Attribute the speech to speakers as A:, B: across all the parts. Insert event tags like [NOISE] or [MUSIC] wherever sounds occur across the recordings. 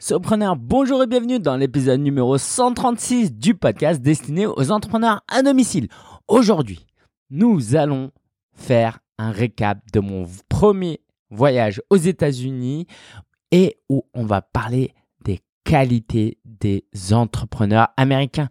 A: Surpreneur, bonjour et bienvenue dans l'épisode numéro 136 du podcast destiné aux entrepreneurs à domicile. Aujourd'hui, nous allons faire un récap de mon premier voyage aux États-Unis et où on va parler des qualités des entrepreneurs américains.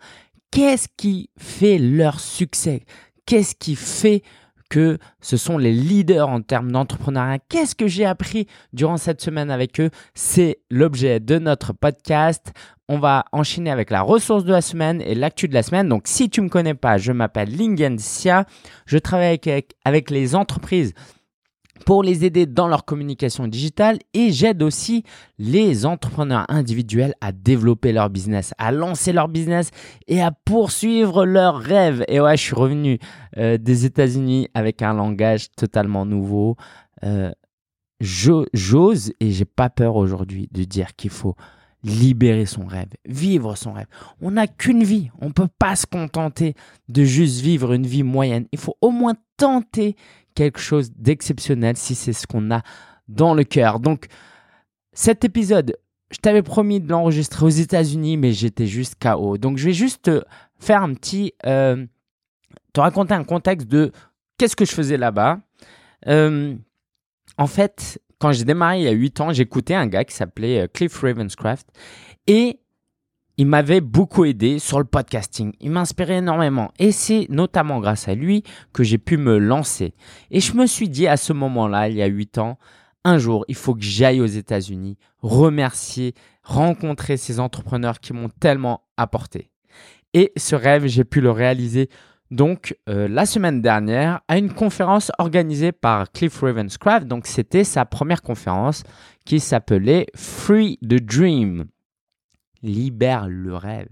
A: Qu'est-ce qui fait leur succès? Qu'est-ce qui fait que ce sont les leaders en termes d'entrepreneuriat. Qu'est-ce que j'ai appris durant cette semaine avec eux? C'est l'objet de notre podcast. On va enchaîner avec la ressource de la semaine et l'actu de la semaine. Donc, si tu ne me connais pas, je m'appelle Lingensia. Je travaille avec, avec les entreprises pour les aider dans leur communication digitale et j'aide aussi les entrepreneurs individuels à développer leur business, à lancer leur business et à poursuivre leurs rêves. Et ouais, je suis revenu euh, des États-Unis avec un langage totalement nouveau. Euh, j'ose et j'ai pas peur aujourd'hui de dire qu'il faut libérer son rêve, vivre son rêve. On n'a qu'une vie, on ne peut pas se contenter de juste vivre une vie moyenne. Il faut au moins tenter quelque chose d'exceptionnel si c'est ce qu'on a dans le cœur. Donc, cet épisode, je t'avais promis de l'enregistrer aux États-Unis, mais j'étais juste KO. Donc, je vais juste faire un petit. Euh, te raconter un contexte de qu'est-ce que je faisais là-bas. Euh, en fait, quand j'ai démarré il y a 8 ans, j'écoutais un gars qui s'appelait euh, Cliff Ravenscraft et il m'avait beaucoup aidé sur le podcasting. Il m'inspirait énormément. Et c'est notamment grâce à lui que j'ai pu me lancer. Et je me suis dit à ce moment-là, il y a 8 ans, un jour, il faut que j'aille aux États-Unis, remercier, rencontrer ces entrepreneurs qui m'ont tellement apporté. Et ce rêve, j'ai pu le réaliser donc euh, la semaine dernière à une conférence organisée par Cliff Ravenscraft. Donc c'était sa première conférence qui s'appelait Free the Dream libère le rêve.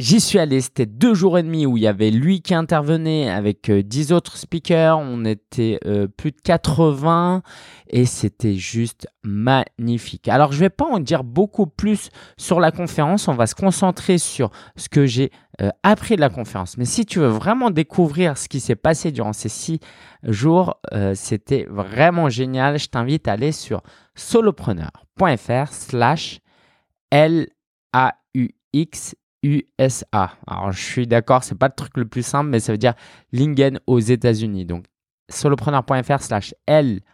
A: J'y suis allé, c'était deux jours et demi où il y avait lui qui intervenait avec euh, dix autres speakers, on était euh, plus de 80 et c'était juste magnifique. Alors je ne vais pas en dire beaucoup plus sur la conférence, on va se concentrer sur ce que j'ai euh, appris de la conférence. Mais si tu veux vraiment découvrir ce qui s'est passé durant ces six jours, c'était vraiment génial. Je t'invite à aller sur solopreneur.fr slash L-A-U-X-U-S-A. Alors, je suis d'accord, c'est pas le truc le plus simple, mais ça veut dire Lingen aux États-Unis. Donc, solopreneur.fr slash L-A-U-X-U-S-A.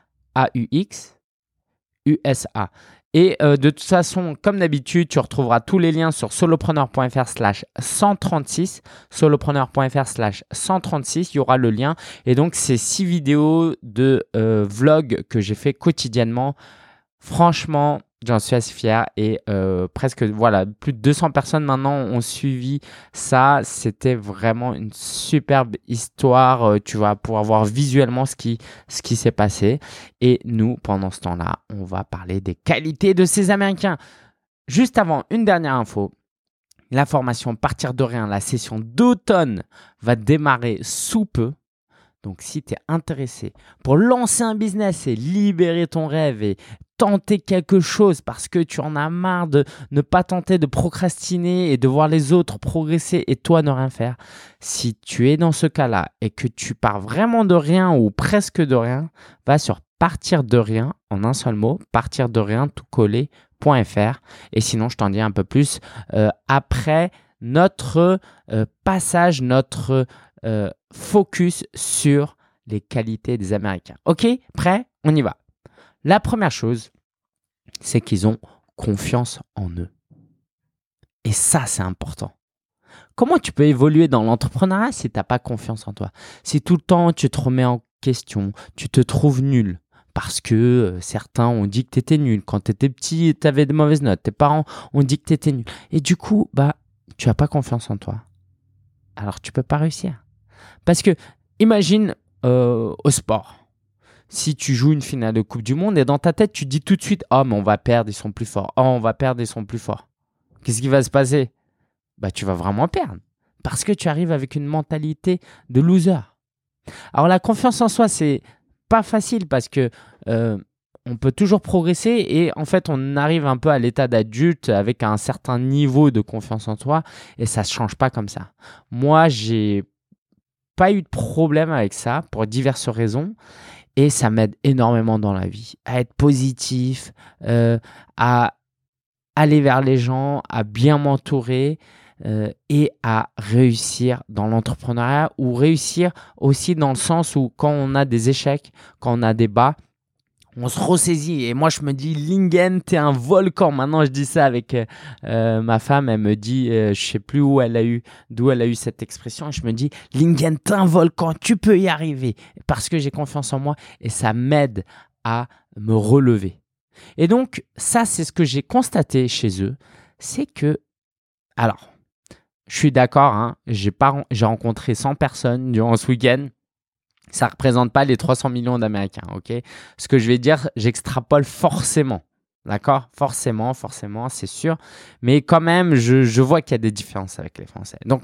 A: Et euh, de toute façon, comme d'habitude, tu retrouveras tous les liens sur solopreneur.fr slash 136. Solopreneur.fr slash 136, il y aura le lien. Et donc, ces six vidéos de euh, vlog que j'ai fait quotidiennement. Franchement, J'en suis assez fier et euh, presque voilà plus de 200 personnes maintenant ont suivi ça. C'était vraiment une superbe histoire. Euh, tu vas pouvoir voir visuellement ce qui ce qui s'est passé. Et nous, pendant ce temps-là, on va parler des qualités de ces Américains. Juste avant, une dernière info. La formation Partir de rien, la session d'automne va démarrer sous peu. Donc si tu es intéressé pour lancer un business et libérer ton rêve et tenter quelque chose parce que tu en as marre de ne pas tenter de procrastiner et de voir les autres progresser et toi ne rien faire. Si tu es dans ce cas-là et que tu pars vraiment de rien ou presque de rien, va sur partir de rien en un seul mot, partir de rien tout coller.fr et sinon je t'en dis un peu plus euh, après notre euh, passage, notre euh, focus sur les qualités des Américains. Ok, prêt? On y va. La première chose, c'est qu'ils ont confiance en eux. Et ça, c'est important. Comment tu peux évoluer dans l'entrepreneuriat si tu n'as pas confiance en toi? Si tout le temps tu te remets en question, tu te trouves nul parce que euh, certains ont dit que tu étais nul. Quand tu étais petit, tu avais de mauvaises notes. Tes parents ont dit que tu étais nul. Et du coup, bah, tu n'as pas confiance en toi. Alors tu peux pas réussir. Parce que, imagine euh, au sport si tu joues une finale de Coupe du Monde et dans ta tête, tu dis tout de suite Oh, mais on va perdre, ils sont plus forts. Oh, on va perdre, ils sont plus forts. Qu'est-ce qui va se passer? Bah, tu vas vraiment perdre. Parce que tu arrives avec une mentalité de loser. Alors, la confiance en soi, c'est pas facile parce que. Euh, on peut toujours progresser et en fait on arrive un peu à l'état d'adulte avec un certain niveau de confiance en toi et ça ne change pas comme ça. Moi j'ai pas eu de problème avec ça pour diverses raisons et ça m'aide énormément dans la vie, à être positif, euh, à aller vers les gens, à bien m'entourer euh, et à réussir dans l'entrepreneuriat ou réussir aussi dans le sens où quand on a des échecs, quand on a des bas, on se ressaisit. Et moi, je me dis, Lingen, t'es un volcan. Maintenant, je dis ça avec euh, euh, ma femme. Elle me dit, je je sais plus où elle a eu, d'où elle a eu cette expression. Je me dis, Lingen, t'es un volcan. Tu peux y arriver parce que j'ai confiance en moi et ça m'aide à me relever. Et donc, ça, c'est ce que j'ai constaté chez eux. C'est que, alors, je suis d'accord, hein, j'ai, rencontré 100 personnes durant ce week-end. Ça ne représente pas les 300 millions d'Américains, ok? Ce que je vais dire, j'extrapole forcément. D'accord? Forcément, forcément, c'est sûr. Mais quand même, je, vois qu'il y a des différences avec les Français. Donc,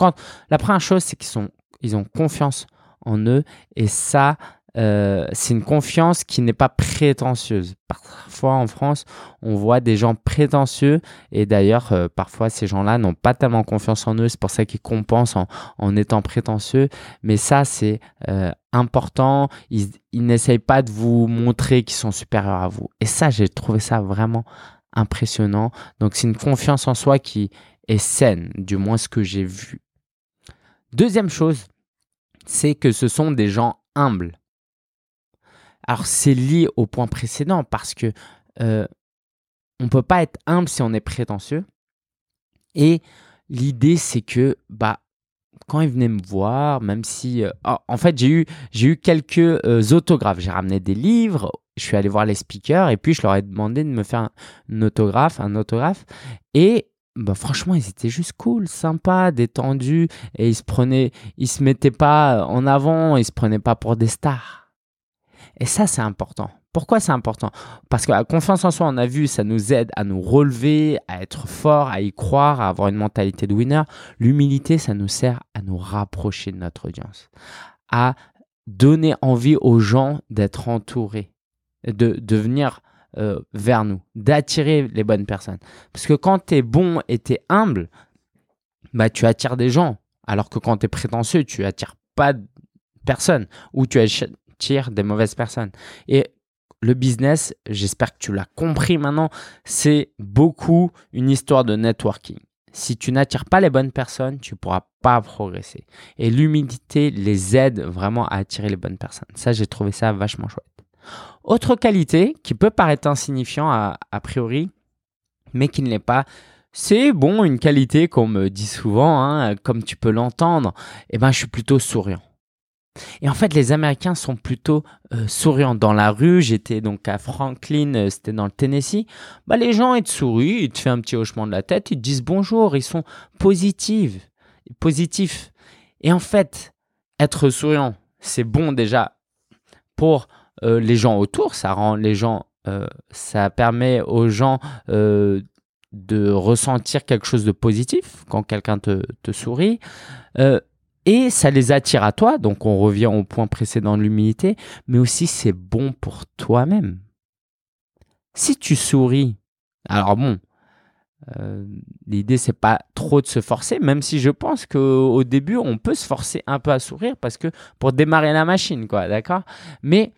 A: la première chose, c'est qu'ils ils ont confiance en eux. Et ça, euh, c'est une confiance qui n'est pas prétentieuse. Parfois en France, on voit des gens prétentieux et d'ailleurs, euh, parfois ces gens-là n'ont pas tellement confiance en eux. C'est pour ça qu'ils compensent en, étant prétentieux. Mais ça, c'est euh, important. Ils, ils n'essayent pas de vous montrer qu'ils sont supérieurs à vous. Et ça, j'ai trouvé ça vraiment impressionnant. Donc c'est une confiance en soi qui est saine, du moins ce que j'ai vu. Deuxième chose, c'est que ce sont des gens humbles. Alors c'est lié au point précédent parce que euh, on peut pas être humble si on est prétentieux. Et l'idée c'est que bah quand ils venaient me voir, même si euh, en fait j'ai eu j'ai eu quelques euh, autographes, j'ai ramené des livres, je suis allé voir les speakers et puis je leur ai demandé de me faire un, autographe, un autographe et bah, franchement, ils étaient juste cool, sympas, détendus et ils se prenaient, ils se mettaient pas en avant, ils se prenaient pas pour des stars. Et ça, c'est important. Pourquoi c'est important? Parce que la confiance en soi, on a vu, ça nous aide à nous relever, à être fort, à y croire, à avoir une mentalité de winner. L'humilité, ça nous sert à nous rapprocher de notre audience, à donner envie aux gens d'être entourés, de, venir euh, vers nous, d'attirer les bonnes personnes. Parce que quand tu es bon et tu es humble, bah, tu attires des gens. Alors que quand tu es prétentieux, tu attires pas personne. Ou tu, tire des mauvaises personnes. Et le business, j'espère que tu l'as compris maintenant, c'est beaucoup une histoire de networking. Si tu n'attires pas les bonnes personnes, tu ne pourras pas progresser. Et l'humilité les aide vraiment à attirer les bonnes personnes. Ça, j'ai trouvé ça vachement chouette. Autre qualité qui peut paraître insignifiant a, priori, mais qui ne l'est pas, c'est bon, une qualité qu'on me dit souvent, hein, comme tu peux l'entendre, eh ben, je suis plutôt souriant. Et en fait, les Américains sont plutôt euh, souriants. Dans la rue, j'étais donc à Franklin, euh, c'était dans le Tennessee. Bah, les gens, ils te sourient, ils te font un petit hochement de la tête, ils te disent bonjour, ils sont positifs. positifs. Et en fait, être souriant, c'est bon déjà pour euh, les gens autour. Ça rend les gens, ça permet aux gens de ressentir quelque chose de positif quand quelqu'un te, te sourit et ça les attire à toi. Donc on revient au point précédent de l'humilité, mais aussi c'est bon pour toi-même. Si tu souris, alors bon, euh, l'idée c'est pas trop de se forcer, même si je pense qu'au début on peut se forcer un peu à sourire parce que pour démarrer la machine, quoi, d'accord? Mais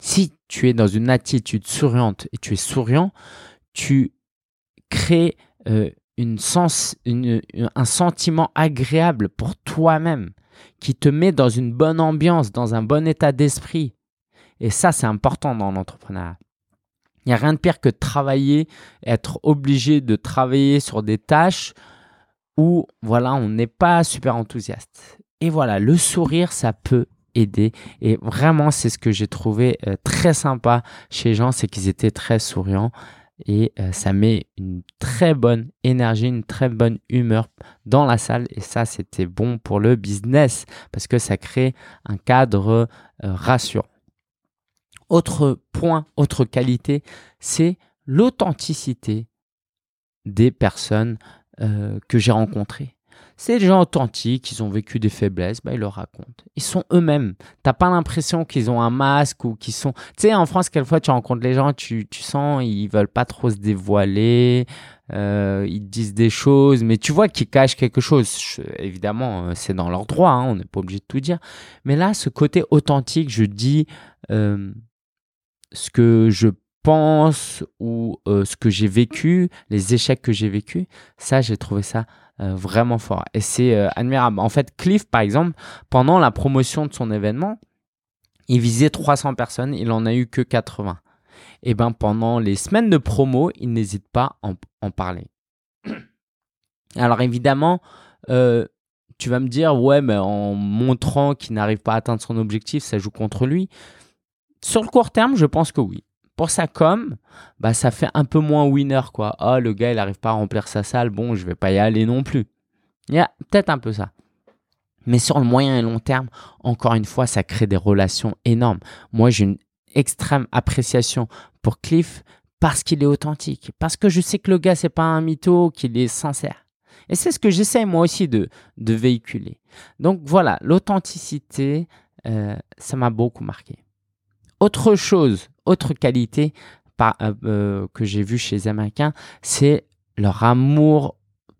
A: si tu es dans une attitude souriante et tu es souriant, tu crées euh, sens, un sentiment agréable pour toi-même, qui te met dans une bonne ambiance, dans un bon état d'esprit. Et ça, c'est important dans l'entrepreneuriat. Il n'y a rien de pire que travailler, être obligé de travailler sur des tâches où voilà, on n'est pas super enthousiaste. Et voilà, le sourire, ça peut aider. Et vraiment, c'est ce que j'ai trouvé euh, très sympa chez gens, c'est qu'ils étaient très souriants et euh, ça met une très bonne énergie, une très bonne humeur dans la salle et ça c'était bon pour le business parce que ça crée un cadre euh, rassurant. Autre point, autre qualité, c'est l'authenticité des personnes euh, que j'ai rencontrées. C'est des gens authentiques, ils ont vécu des faiblesses, bah, ils le racontent. Ils sont eux-mêmes. T'as pas l'impression qu'ils ont un masque ou qu'ils sont. Tu sais, en France, quelquefois, tu rencontres les gens, tu, tu sens, ils veulent pas trop se dévoiler, euh, ils disent des choses, mais tu vois qu'ils cachent quelque chose. évidemment, euh, c'est dans leur droit, hein, on n'est pas obligé de tout dire. Mais là, ce côté authentique, je dis euh, ce que je ou euh, ce que j'ai vécu, les échecs que j'ai vécu, ça, j'ai trouvé ça euh, vraiment fort. Et c'est euh, admirable. En fait, Cliff, par exemple, pendant la promotion de son événement, il visait 300 personnes, il en a eu que 80. Et ben pendant les semaines de promo, il n'hésite pas à en, parler. [CLEARS THROAT] Alors évidemment, tu vas me dire, ouais, mais en montrant qu'il n'arrive pas à atteindre son objectif, ça joue contre lui. Sur le court terme, je pense que oui. Pour sa com, bah, ça fait un peu moins winner, quoi. Ah, le gars, il n'arrive pas à remplir sa salle, bon, je vais pas y aller non plus. Il y a peut-être un peu ça. Mais sur le moyen et long terme, encore une fois, ça crée des relations énormes. Moi, j'ai une extrême appréciation pour Cliff parce qu'il est authentique, parce que je sais que le gars, c'est pas un mytho, qu'il est sincère. Et c'est ce que j'essaie moi aussi de, de véhiculer. Donc voilà, l'authenticité, euh, ça m'a beaucoup marqué. Autre chose, autre qualité euh, euh, que j'ai vu chez les Américains, c'est leur amour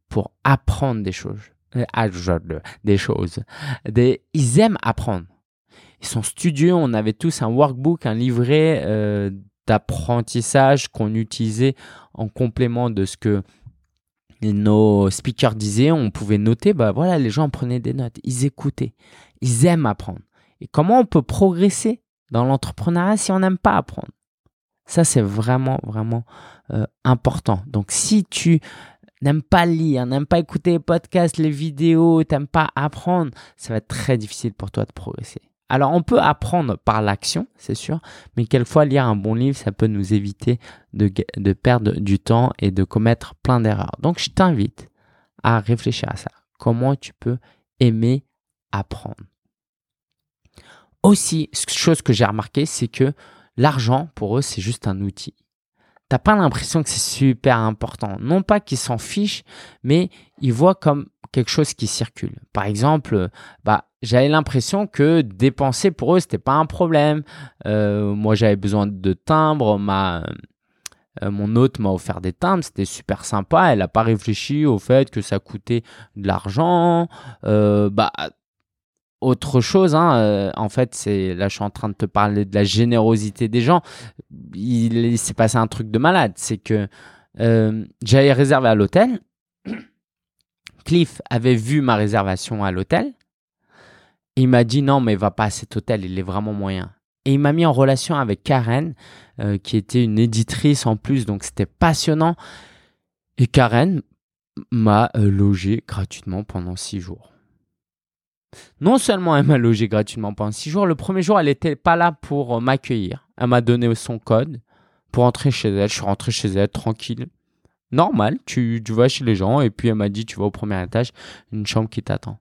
A: pour apprendre des choses. Ah, des choses. Ils aiment apprendre. Ils sont studieux. On avait tous un workbook, un livret d'apprentissage qu'on utilisait en complément de ce que nos speakers disaient, on pouvait noter, bah voilà, les gens prenaient des notes, ils écoutaient, ils aiment apprendre. Et comment on peut progresser dans l'entrepreneuriat si on n'aime pas apprendre Ça, c'est vraiment, vraiment euh, important. Donc, si tu n'aimes pas lire, n'aimes pas écouter les podcasts, les vidéos, n'aimes pas apprendre, ça va être très difficile pour toi de progresser. Alors on peut apprendre par l'action, c'est sûr, mais quelquefois lire un bon livre, ça peut nous éviter de perdre du temps et de commettre plein d'erreurs. Donc je t'invite à réfléchir à ça. Comment tu peux aimer apprendre? Aussi, chose que j'ai remarqué, c'est que l'argent, pour eux, c'est juste un outil. T'as pas l'impression que c'est super important. Non pas qu'ils s'en fichent, mais ils voient comme quelque chose qui circule. Par exemple, bah, j'avais l'impression que dépenser pour eux, c'était pas un problème. Euh, moi, j'avais besoin de timbres. Ma, euh, mon hôte m'a offert des timbres, c'était super sympa. Elle n'a pas réfléchi au fait que ça coûtait de l'argent. Euh, bah, autre chose, hein, en fait, c'est là, je suis en train de te parler de la générosité des gens. Il, s'est passé un truc de malade. C'est que j'avais réservé à l'hôtel. [CLEARS THROAT] Cliff avait vu ma réservation à l'hôtel. Il m'a dit non, mais va pas à cet hôtel, il est vraiment moyen. Et il m'a mis en relation avec Karen, euh, qui était une éditrice en plus, donc c'était passionnant. Et Karen m'a euh, logé gratuitement pendant six jours. Non seulement elle m'a logé gratuitement pendant six jours, le premier jour, elle n'était pas là pour euh, m'accueillir. Elle m'a donné son code pour entrer chez elle. Je suis rentré chez elle tranquille normal, tu, vas chez les gens et puis elle m'a dit tu vas au premier étage, une chambre qui t'attend.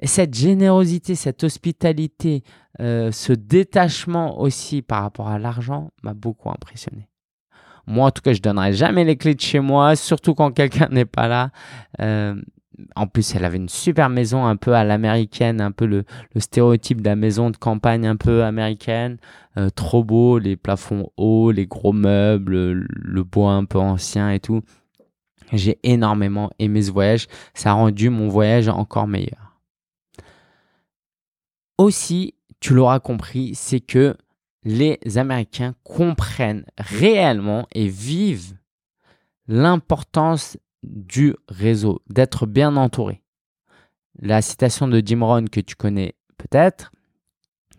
A: Et cette générosité, cette hospitalité, euh, ce détachement aussi par rapport à l'argent m'a beaucoup impressionné. Moi, en tout cas, je donnerai jamais les clés de chez moi, surtout quand quelqu'un n'est pas là. Euh, en plus, elle avait une super maison un peu à l'américaine, un peu le, stéréotype de la maison de campagne un peu américaine. Euh, trop beau, les plafonds hauts, les gros meubles, le bois un peu ancien et tout. J'ai énormément aimé ce voyage. Ça a rendu mon voyage encore meilleur. Aussi, tu l'auras compris, c'est que les Américains comprennent réellement et vivent l'importance du réseau, d'être bien entouré. La citation de Jim Rohn que tu connais peut-être,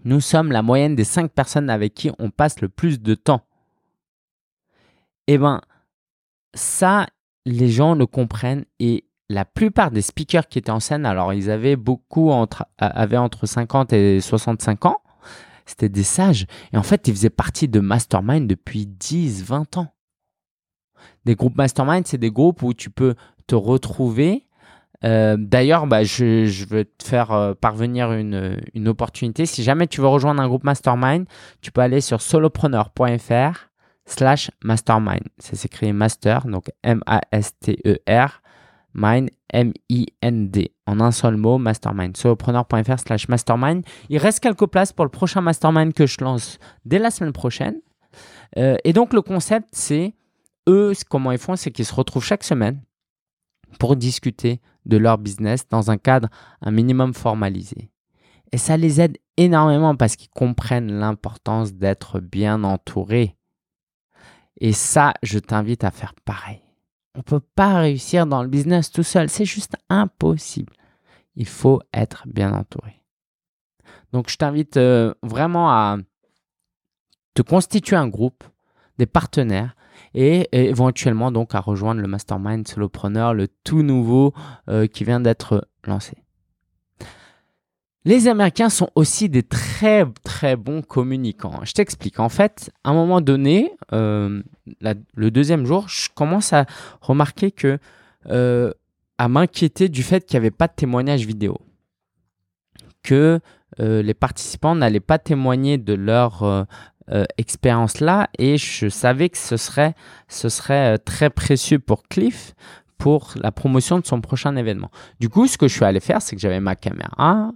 A: nous sommes la moyenne des cinq personnes avec qui on passe le plus de temps. Eh bien, ça, les gens le comprennent et la plupart des speakers qui étaient en scène, alors ils avaient beaucoup entre, avaient entre 50 et 65 ans, c'était des sages. Et en fait, ils faisaient partie de Mastermind depuis 10, 20 ans. Des groupes mastermind, c'est des groupes où tu peux te retrouver. Euh, d'ailleurs, bah, je, veux te faire euh, parvenir une, une, opportunité. Si jamais tu veux rejoindre un groupe mastermind, tu peux aller sur solopreneur.fr slash mastermind. Ça s'écrit master, donc M-A-S-T-E-R, mind, M-I-N-D. En un seul mot, mastermind. Solopreneur.fr slash mastermind. Il reste quelques places pour le prochain mastermind que je lance dès la semaine prochaine. Euh, et donc, le concept, c'est eux, comment ils font, c'est qu'ils se retrouvent chaque semaine pour discuter de leur business dans un cadre un minimum formalisé. Et ça les aide énormément parce qu'ils comprennent l'importance d'être bien entouré. Et ça, je t'invite à faire pareil. On ne peut pas réussir dans le business tout seul. C'est juste impossible. Il faut être bien entouré. Donc, je t'invite euh, vraiment à te constituer un groupe, des partenaires et, éventuellement donc à rejoindre le mastermind solopreneur, le tout nouveau euh, qui vient d'être lancé. Les Américains sont aussi des très très bons communicants. Je t'explique. En fait, à un moment donné, euh, le deuxième jour, je commence à remarquer que, euh, à m'inquiéter du fait qu'il n'y avait pas de témoignage vidéo, que les participants n'allaient pas témoigner de leur expérience là, et je savais que ce serait ce serait très précieux pour Cliff pour la promotion de son prochain événement. Du coup, ce que je suis allé faire, c'est que j'avais ma caméra,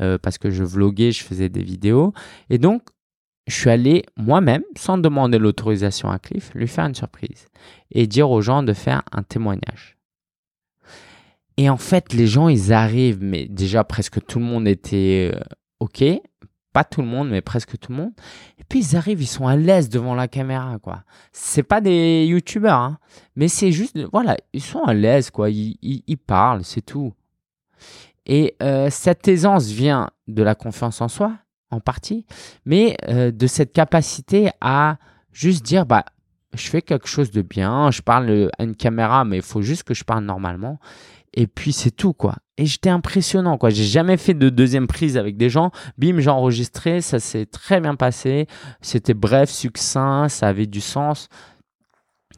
A: euh, parce que je vloguais, je faisais des vidéos. Et donc, je suis allé moi-même, sans demander l'autorisation à Cliff, lui faire une surprise et dire aux gens de faire un témoignage. Et en fait, les gens, ils arrivent, mais déjà presque tout le monde était euh, OK. Pas tout le monde, mais presque tout le monde. Et puis ils arrivent, ils sont à l'aise devant la caméra, quoi. C'est pas des youtubeurs, hein, mais c'est juste, voilà, ils sont à l'aise, quoi. ils parlent, c'est tout. Et euh, cette aisance vient de la confiance en soi, en partie, mais euh, de cette capacité à juste dire, bah, je fais quelque chose de bien, je parle à une caméra, mais il faut juste que je parle normalement. Et puis c'est tout, quoi. Et j'étais impressionnant, quoi. J'ai jamais fait de deuxième prise avec des gens. Bim, j'ai enregistré, ça s'est très bien passé. C'était bref, succinct, ça avait du sens.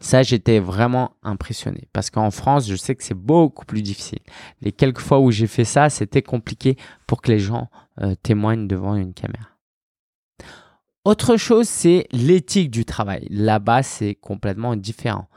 A: Ça, j'étais vraiment impressionné parce qu'en France, je sais que c'est beaucoup plus difficile. Les quelques fois où j'ai fait ça, c'était compliqué pour que les gens euh, témoignent devant une caméra. Autre chose, c'est l'éthique du travail. Là-bas, c'est complètement différent.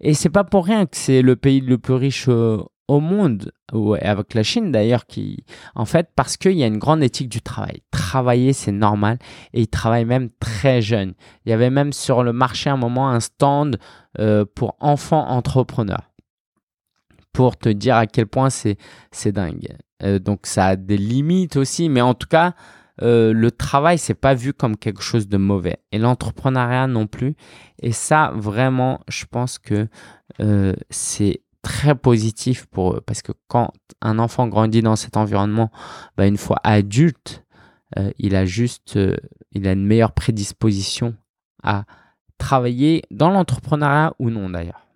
A: Et c'est pas pour rien que c'est le pays le plus riche euh, au monde, avec la Chine d'ailleurs, qui, en fait, parce qu'il y a une grande éthique du travail. Travailler, c'est normal, et ils travaillent même très jeunes. Il y avait même sur le marché un moment un stand euh, pour enfants entrepreneurs, pour te dire à quel point c'est dingue. Euh, donc ça a des limites aussi, mais en tout cas, euh, le travail, c'est pas vu comme quelque chose de mauvais, et l'entrepreneuriat non plus. Et ça, vraiment, je pense que c'est très positif pour eux parce que quand un enfant grandit dans cet environnement, bah, une fois adulte, euh, il a juste euh, il a une meilleure prédisposition à travailler dans l'entrepreneuriat ou non d'ailleurs.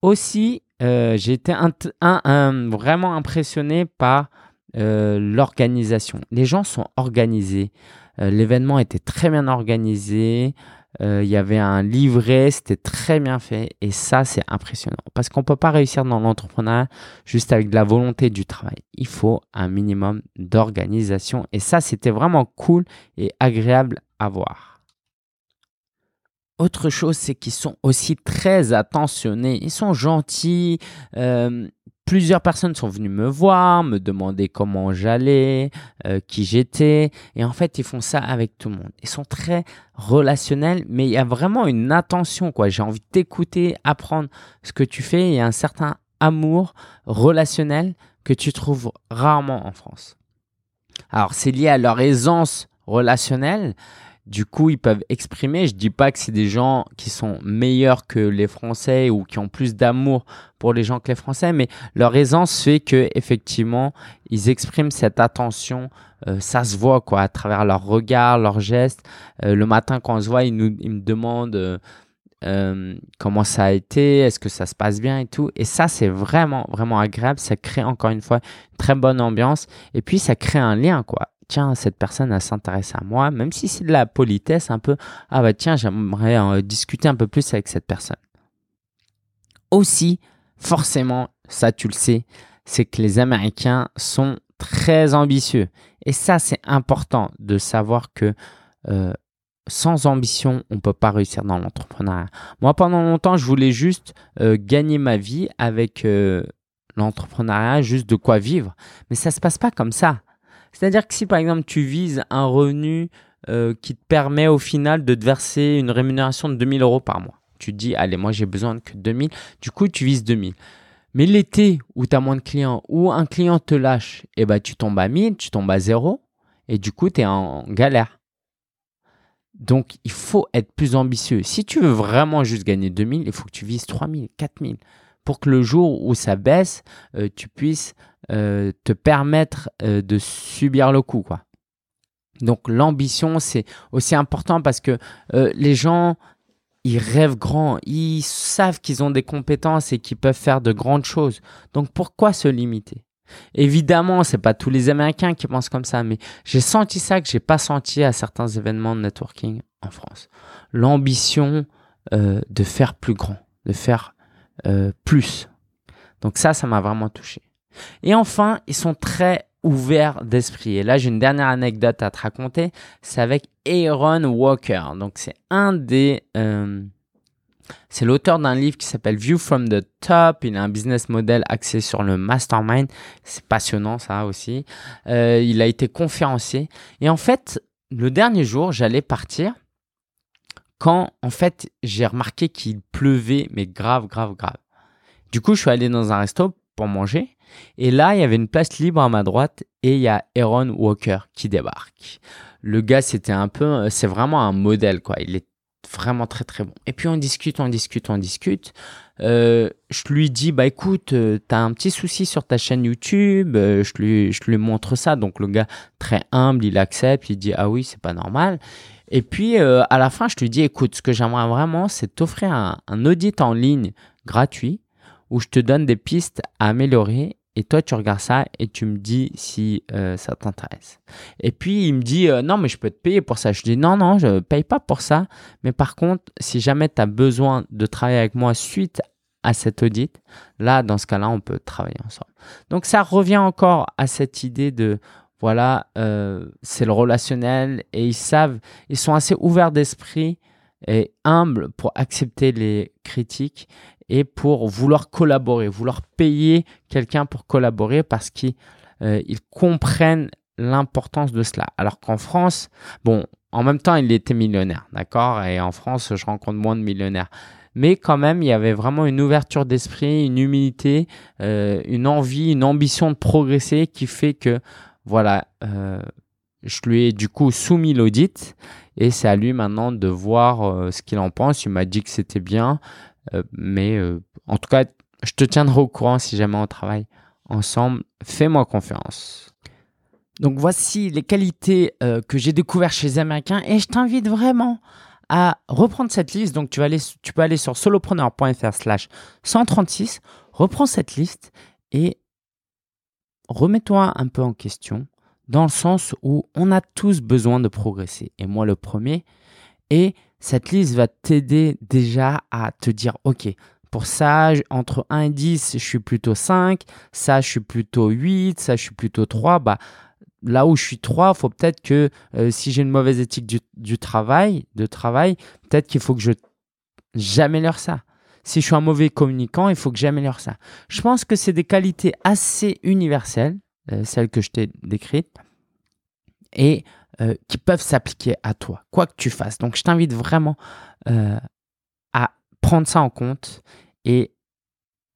A: Aussi, euh, j'ai été vraiment impressionné par l'organisation. Les gens sont organisés. L'événement était très bien organisé. Euh, il y avait un livret, c'était très bien fait et ça c'est impressionnant parce qu'on ne peut pas réussir dans l'entrepreneuriat juste avec de la volonté du travail. Il faut un minimum d'organisation et ça c'était vraiment cool et agréable à voir. Autre chose, c'est qu'ils sont aussi très attentionnés, ils sont gentils, euh, plusieurs personnes sont venues me voir, me demander comment j'allais, euh, qui j'étais. Et en fait, ils font ça avec tout le monde. Ils sont très relationnels, mais il y a vraiment une attention. quoi. J'ai envie d'écouter, apprendre ce que tu fais. Il y a un certain amour relationnel que tu trouves rarement en France. Alors, c'est lié à leur aisance relationnelle, du coup, ils peuvent exprimer. Je dis pas que c'est des gens qui sont meilleurs que les Français ou qui ont plus d'amour pour les gens que les Français, mais leur aisance fait que effectivement, ils expriment cette attention. Euh, ça se voit quoi à travers leurs regards, leurs gestes. Euh, le matin quand on se voit, ils, nous, ils me demandent euh, comment ça a été, est-ce que ça se passe bien et tout. Et ça, c'est vraiment vraiment agréable. Ça crée encore une fois une très bonne ambiance et puis ça crée un lien quoi tiens, cette personne, s'intéresse à moi, même si c'est de la politesse un peu, ah bah tiens, j'aimerais euh, discuter un peu plus avec cette personne. Aussi, forcément, ça tu le sais, c'est que les Américains sont très ambitieux. Et ça, c'est important de savoir que euh, sans ambition, on ne peut pas réussir dans l'entrepreneuriat. Moi, pendant longtemps, je voulais juste euh, gagner ma vie avec l'entrepreneuriat, juste de quoi vivre. Mais ça ne se passe pas comme ça. C'est-à-dire que si par exemple tu vises un revenu euh, qui te permet au final de te verser une rémunération de 2000 euros par mois, tu te dis, allez, moi j'ai besoin que 2000, du coup tu vises 2000. Mais l'été où tu as moins de clients, où un client te lâche, eh ben, tu tombes à 1000, tu tombes à 0, et du coup tu es en galère. Donc, il faut être plus ambitieux. Si tu veux vraiment juste gagner 2000, il faut que tu vises 3000, 4000 pour que le jour où ça baisse, euh, tu puisses euh, te permettre euh, de subir le coup. Quoi. Donc, l'ambition, c'est aussi important parce que les gens, ils rêvent grand, ils savent qu'ils ont des compétences et qu'ils peuvent faire de grandes choses. Donc, pourquoi se limiter? Évidemment, c'est pas tous les Américains qui pensent comme ça, mais j'ai senti ça que j'ai pas senti à certains événements de networking en France. L'ambition euh, de faire plus grand, de faire euh, plus. Donc ça, ça m'a vraiment touché. Et enfin, ils sont très ouverts d'esprit. Et là, j'ai une dernière anecdote à te raconter. C'est avec Aaron Walker. Donc c'est un des euh, c'est l'auteur d'un livre qui s'appelle View from the Top. Il a un business model axé sur le mastermind. C'est passionnant ça aussi. Euh, il a été conférencier. Et en fait, le dernier jour, j'allais partir quand en fait j'ai remarqué qu'il pleuvait, mais grave, grave, grave. Du coup, je suis allé dans un resto pour manger. Et là, il y avait une place libre à ma droite et il y a Aaron Walker qui débarque. Le gars, c'était un peu, c'est vraiment un modèle, quoi. Il est vraiment très très bon. Et puis on discute, on discute, on discute. Euh, je lui dis, bah écoute, euh, t'as un petit souci sur ta chaîne YouTube, euh, je, lui, je lui montre ça. Donc le gars, très humble, il accepte, il dit, ah oui, c'est pas normal. Et puis à la fin, je lui dis, écoute, ce que j'aimerais vraiment, c'est t'offrir un, un audit en ligne gratuit où je te donne des pistes à améliorer et toi, tu regardes ça et tu me dis si euh, ça t'intéresse. Et puis, il me dit euh, Non, mais je peux te payer pour ça. Je dis Non, non, je ne paye pas pour ça. Mais par contre, si jamais tu as besoin de travailler avec moi suite à cet audit, là, dans ce cas-là, on peut travailler ensemble. Donc, ça revient encore à cette idée de voilà, euh, c'est le relationnel et ils savent, ils sont assez ouverts d'esprit et humbles pour accepter les critiques et pour vouloir collaborer, vouloir payer quelqu'un pour collaborer parce qu'ils euh, comprennent l'importance de cela. Alors qu'en France, bon, en même temps, il était millionnaire, d'accord Et en France, je rencontre moins de millionnaires. Mais quand même, il y avait vraiment une ouverture d'esprit, une humilité, euh, une envie, une ambition de progresser qui fait que, voilà, euh, je lui ai du coup soumis l'audit et c'est à lui maintenant de voir ce qu'il en pense. Il m'a dit que c'était bien. Euh, mais euh, en tout cas, je te tiendrai au courant si jamais on travaille ensemble. Fais-moi confiance. Donc voici les qualités euh, que j'ai découvertes chez les Américains et je t'invite vraiment à reprendre cette liste. Donc tu, vas aller, tu peux aller sur solopreneur.fr slash 136, reprends cette liste et remets-toi un peu en question dans le sens où on a tous besoin de progresser. Et moi le premier. Et cette liste va t'aider déjà à te dire, OK, pour ça, entre 1 et 10, je suis plutôt 5, ça, je suis plutôt 8, ça, je suis plutôt 3. Bah, là où je suis 3, il faut peut-être que euh, si j'ai une mauvaise éthique du, travail, de travail, peut-être qu'il faut que je j'améliore ça. Si je suis un mauvais communicant, il faut que j'améliore ça. Je pense que c'est des qualités assez universelles, euh, celles que je t'ai décrites. Et euh, qui peuvent s'appliquer à toi, quoi que tu fasses. Donc, je t'invite vraiment euh, à prendre ça en compte et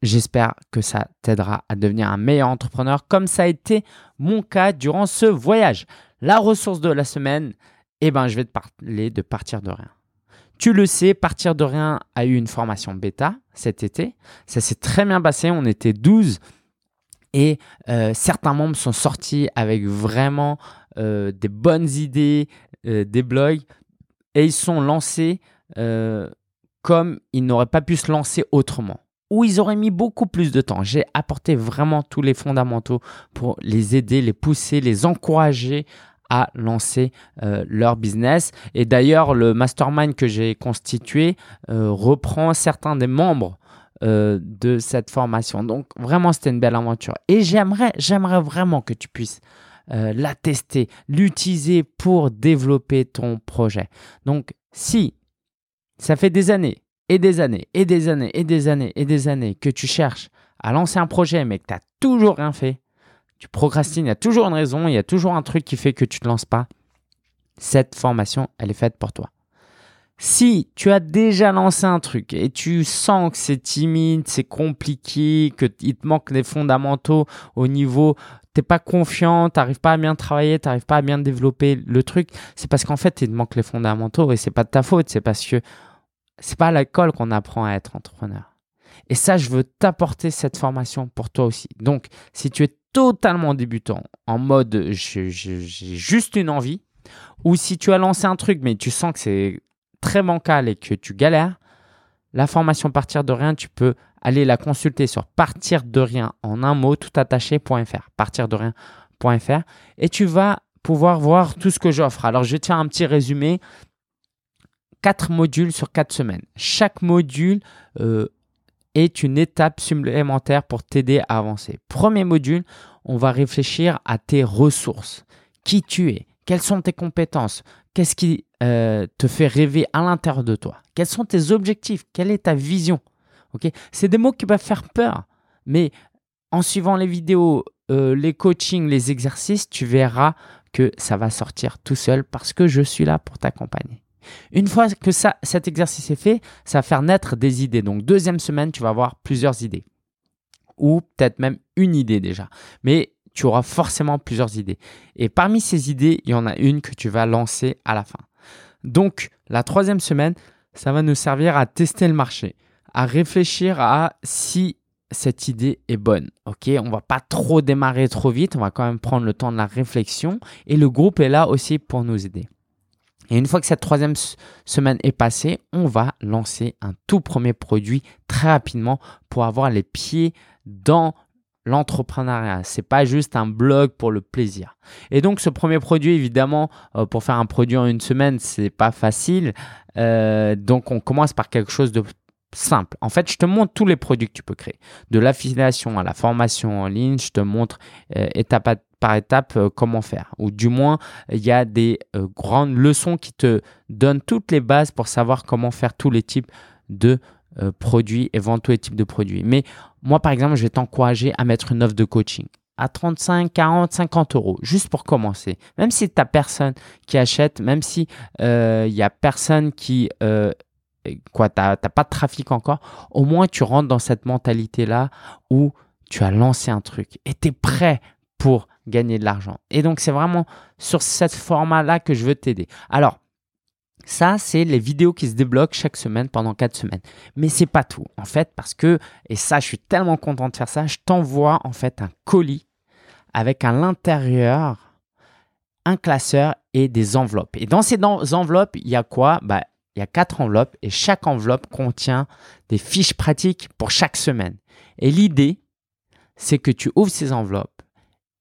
A: j'espère que ça t'aidera à devenir un meilleur entrepreneur comme ça a été mon cas durant ce voyage. La ressource de la semaine, eh ben, je vais te parler de partir de rien. Tu le sais, Partir de rien a eu une formation bêta cet été. Ça s'est très bien passé. On était 12 et euh, certains membres sont sortis avec vraiment euh, des bonnes idées, euh, des blogs, et ils sont lancés euh, comme ils n'auraient pas pu se lancer autrement. Ou ils auraient mis beaucoup plus de temps. J'ai apporté vraiment tous les fondamentaux pour les aider, les pousser, les encourager à lancer leur business. Et d'ailleurs, le mastermind que j'ai constitué reprend certains des membres de cette formation. Donc vraiment, c'était une belle aventure. Et j'aimerais, j'aimerais vraiment que tu puisses euh, la tester, l'utiliser pour développer ton projet. Donc, si ça fait des années et des années et des années et des années et des années que tu cherches à lancer un projet mais que tu n'as toujours rien fait, tu procrastines, il y a toujours une raison, il y a toujours un truc qui fait que tu ne te lances pas, cette formation, elle est faite pour toi. Si tu as déjà lancé un truc et tu sens que c'est timide, c'est compliqué, qu'il te manque les fondamentaux au niveau, t'es pas confiant, t'arrives pas à bien travailler, t'arrives pas à bien développer le truc, c'est parce qu'en fait, il te manque les fondamentaux et c'est pas de ta faute, c'est parce que c'est pas à l'école qu'on apprend à être entrepreneur. Et ça, je veux t'apporter cette formation pour toi aussi. Donc, si tu es totalement débutant, en mode j'ai juste une envie, ou si tu as lancé un truc mais tu sens que c'est très bancal et que tu galères, la formation Partir de rien, tu peux aller la consulter sur partir de rien en un mot tout attaché.fr, partir de rien.fr et tu vas pouvoir voir tout ce que j'offre. Alors, je vais te faire un petit résumé. Quatre modules sur quatre semaines. Chaque module euh, est une étape supplémentaire pour t'aider à avancer. Premier module, on va réfléchir à tes ressources. Qui tu es? Quelles sont tes compétences? Qu'est-ce qui euh, te fait rêver à l'intérieur de toi? Quels sont tes objectifs? Quelle est ta vision? Ok? C'est des mots qui peuvent faire peur, mais en suivant les vidéos, euh, les coachings, les exercices, tu verras que ça va sortir tout seul parce que je suis là pour t'accompagner. Une fois que cet exercice est fait, ça va faire naître des idées. Donc, deuxième semaine, tu vas avoir plusieurs idées. Ou peut-être même une idée déjà. Mais tu auras forcément plusieurs idées. Et parmi ces idées, il y en a une que tu vas lancer à la fin. Donc, la troisième semaine, ça va nous servir à tester le marché, à réfléchir à si cette idée est bonne. Ok, on va pas trop démarrer trop vite, on va quand même prendre le temps de la réflexion et le groupe est là aussi pour nous aider. Et une fois que cette troisième semaine est passée, on va lancer un tout premier produit très rapidement pour avoir les pieds dans l'entrepreneuriat. C'est pas juste un blog pour le plaisir. Et donc ce premier produit, évidemment, euh, pour faire un produit en une semaine, c'est pas facile. Euh, donc on commence par quelque chose de simple. En fait, je te montre tous les produits que tu peux créer. De l'affiliation à la formation en ligne, je te montre euh, étape par étape comment faire. Ou du moins, il y a des grandes leçons qui te donnent toutes les bases pour savoir comment faire tous les types de produits et tous les types de produits. Mais moi, par exemple, je vais t'encourager à mettre une offre de coaching à 35, 40, 50 euros, juste pour commencer. Même si tu n'as personne qui achète, même si il n'y a personne qui quoi, tu n'as pas de trafic encore, au moins tu rentres dans cette mentalité-là où tu as lancé un truc et tu es prêt pour gagner de l'argent. Et donc, c'est vraiment sur ce format-là que je veux t'aider. Alors, ça, c'est les vidéos qui se débloquent chaque semaine pendant 4 semaines. Mais c'est pas tout, en fait, parce que, et ça, je suis tellement content de faire ça, je t'envoie en fait un colis avec à l'intérieur un classeur et des enveloppes. Et dans ces enveloppes, il y a quoi? Bah, il y a quatre enveloppes et chaque enveloppe contient des fiches pratiques pour chaque semaine. Et l'idée, c'est que tu ouvres ces enveloppes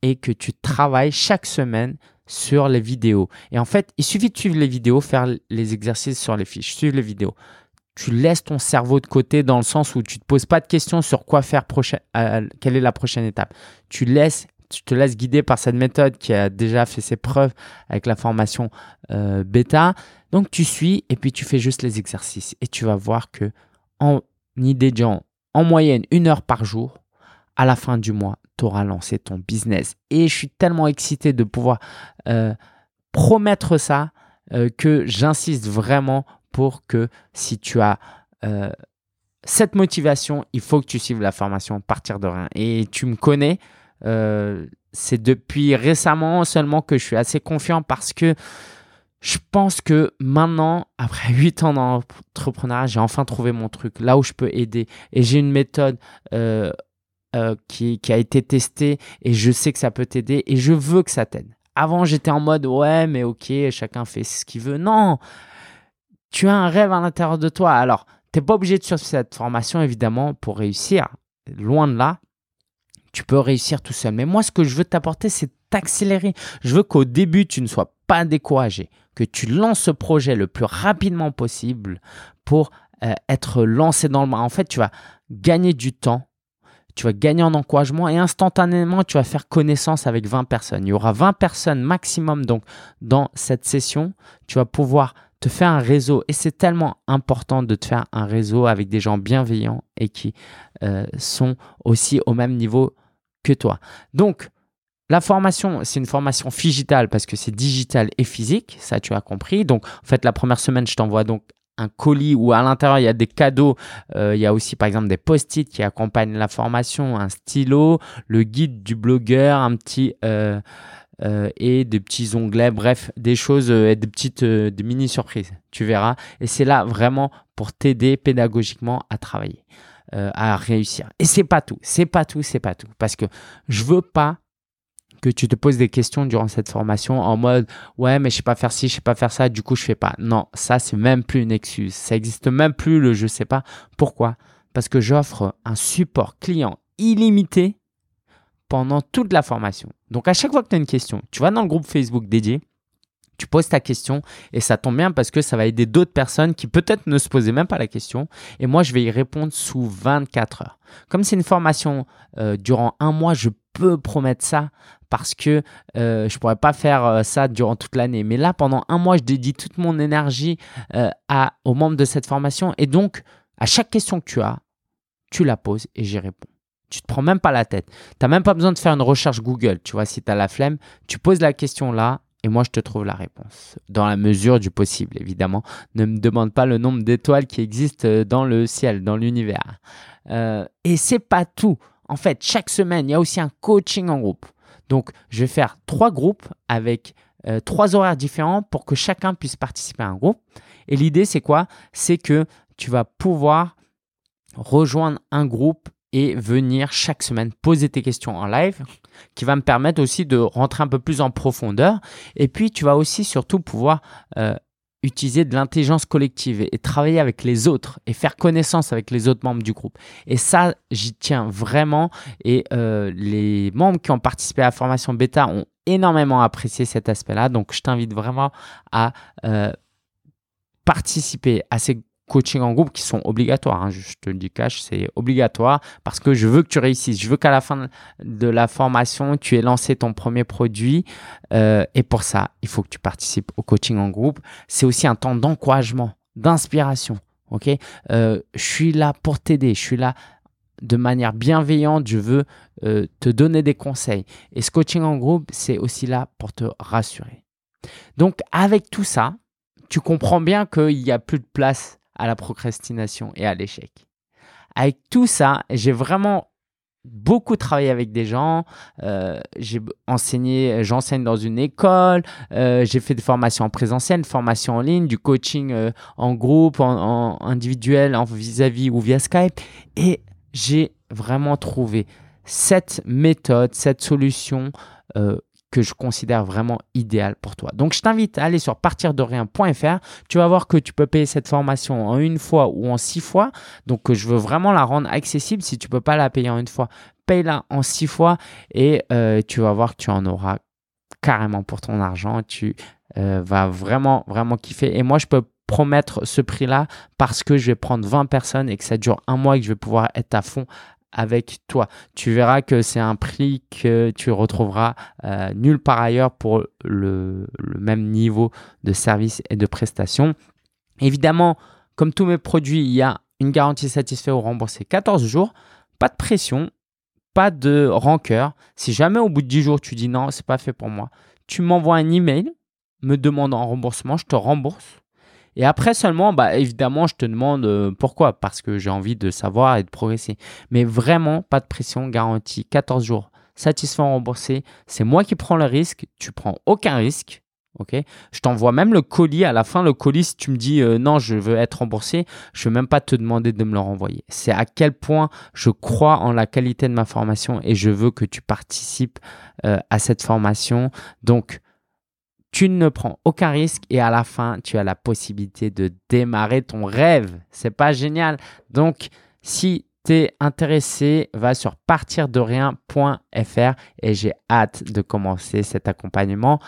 A: et que tu travailles chaque semaine sur les vidéos. Et en fait, il suffit de suivre les vidéos, faire les exercices sur les fiches, suivre les vidéos. Tu laisses ton cerveau de côté dans le sens où tu ne te poses pas de questions sur quoi faire prochain, euh, quelle est la prochaine étape. Tu laisses tu te laisses guider par cette méthode qui a déjà fait ses preuves avec la formation euh, bêta. Donc tu suis et puis tu fais juste les exercices et tu vas voir que en idée en moyenne une heure par jour, à la fin du mois, tu lancé ton business. Et je suis tellement excité de pouvoir euh, promettre ça euh, que j'insiste vraiment pour que si tu as euh, cette motivation, il faut que tu suives la formation partir de rien. Et tu me connais, c'est depuis récemment seulement que je suis assez confiant parce que je pense que maintenant, après [LAUGHS] 8 ans d'entrepreneuriat, j'ai enfin trouvé mon truc, là où je peux aider. Et j'ai une méthode euh, qui, a été testée et je sais que ça peut t'aider et je veux que ça t'aide. Avant, j'étais en mode ouais, mais ok, chacun fait ce qu'il veut. Non, tu as un rêve à l'intérieur de toi. Alors, tu n'es pas obligé de suivre cette formation, évidemment, pour réussir. Loin de là, tu peux réussir tout seul. Mais moi, ce que je veux t'apporter, c'est t'accélérer. Je veux qu'au début, tu ne sois pas découragé que tu lances ce projet le plus rapidement possible pour euh, être lancé dans le En fait, tu vas gagner du temps, tu vas gagner en encouragement et instantanément, tu vas faire connaissance avec 20 personnes. Il y aura 20 personnes maximum donc dans cette session. Tu vas pouvoir te faire un réseau et c'est tellement important de te faire un réseau avec des gens bienveillants et qui euh, sont aussi au même niveau que toi. Donc, la formation, c'est une formation digitale parce que c'est digital et physique, ça tu as compris. Donc en fait, la première semaine, je t'envoie donc un colis où à l'intérieur il y a des cadeaux. Euh, il y a aussi par exemple des post-it qui accompagnent la formation, un stylo, le guide du blogueur, un petit euh, euh, et des petits onglets, bref, des choses et des petites des mini surprises. Tu verras. Et c'est là vraiment pour t'aider pédagogiquement à travailler, à réussir. Et c'est pas tout, c'est pas tout, c'est pas tout, parce que je veux pas que tu te poses des questions durant cette formation en mode ouais mais je sais pas faire ci, je sais pas faire ça, du coup je fais pas. Non, ça c'est même plus une excuse. Ça existe même plus le je sais pas. Pourquoi? Parce que j'offre un support client illimité pendant toute la formation. Donc à chaque fois que tu as une question, tu vas dans le groupe Facebook dédié, tu poses ta question et ça tombe bien parce que ça va aider d'autres personnes qui peut-être ne se posaient même pas la question. Et moi, je vais y répondre sous 24 heures. Comme c'est une formation euh, durant un mois, je peux promettre ça parce que euh, je pourrais pas faire euh, ça durant toute l'année. Mais là, pendant un mois, je dédie toute mon énergie à, aux membres de cette formation. Et donc, à chaque question que tu as, tu la poses et j'y réponds. Tu te prends même pas la tête. Tu n'as même pas besoin de faire une recherche Google. Tu vois, si tu as la flemme, tu poses la question là et moi je te trouve la réponse. Dans la mesure du possible, évidemment. Ne me demande pas le nombre d'étoiles qui existent euh, dans le ciel, dans l'univers. Euh, et c'est pas tout. En fait, chaque semaine, il y a aussi un coaching en groupe. Donc, je vais faire trois groupes avec euh, trois horaires différents pour que chacun puisse participer à un groupe. Et l'idée, c'est quoi? C'est que tu vas pouvoir rejoindre un groupe et venir chaque semaine poser tes questions en live qui va me permettre aussi de rentrer un peu plus en profondeur. Et puis, tu vas aussi surtout pouvoir euh, utiliser de l'intelligence collective et, travailler avec les autres et faire connaissance avec les autres membres du groupe. Et ça, j'y tiens vraiment. Et euh, les membres qui ont participé à la formation bêta ont énormément apprécié cet aspect-là. Donc, je t'invite vraiment à euh, participer à ces coaching en groupe qui sont obligatoires. Hein. Je te le dis cash, c'est obligatoire parce que je veux que tu réussisses. Je veux qu'à la fin de la formation, tu aies lancé ton premier produit. Euh, et pour ça, il faut que tu participes au coaching en groupe. C'est aussi un temps d'encouragement, d'inspiration. Ok, euh, je suis là pour t'aider. Je suis là de manière bienveillante. Je veux euh, te donner des conseils. Et ce coaching en groupe, c'est aussi là pour te rassurer. Donc, avec tout ça, tu comprends bien qu'il n'y a plus de place à la procrastination et à l'échec. Avec tout ça, j'ai vraiment beaucoup travaillé avec des gens. Euh, j'ai enseigné, j'enseigne dans une école. Euh, j'ai fait des formations en présentiel, des formations en ligne, du coaching euh, en groupe, en, individuel, en vis-à-vis ou via Skype. Et j'ai vraiment trouvé cette méthode, cette solution que je considère vraiment idéal pour toi. Donc, je t'invite à aller sur partirdorien.fr. Tu vas voir que tu peux payer cette formation en une fois ou en six fois. Donc, je veux vraiment la rendre accessible. Si tu peux pas la payer en une fois, paye-la en six fois et euh, tu vas voir que tu en auras carrément pour ton argent. Tu euh, vas vraiment, vraiment kiffer. Et moi, je peux promettre ce prix-là parce que je vais prendre 20 personnes et que ça dure un mois et que je vais pouvoir être à fond avec toi. Tu verras que c'est un prix que tu retrouveras euh, nulle part ailleurs pour le, même niveau de service et de prestation. Évidemment, comme tous mes produits, il y a une garantie satisfait ou remboursée 14 jours. Pas de pression, pas de rancœur. Si jamais au bout de 10 jours tu dis non, c'est pas fait pour moi, tu m'envoies un email me demandant un remboursement, je te rembourse. Et après seulement, bah, évidemment, je te demande euh, pourquoi? Parce que j'ai envie de savoir et de progresser. Mais vraiment, pas de pression, garantie. 14 jours, satisfait, remboursé. C'est moi qui prends le risque. Tu prends aucun risque. Ok, je t'envoie même le colis à la fin. Le colis, si tu me dis euh, non, je veux être remboursé, je vais même pas te demander de me le renvoyer. C'est à quel point je crois en la qualité de ma formation et je veux que tu participes euh, à cette formation. Donc, tu ne prends aucun risque et à la fin, tu as la possibilité de démarrer ton rêve. C'est pas génial. Donc, si tu es intéressé, va sur partirderien.fr et j'ai hâte de commencer cet accompagnement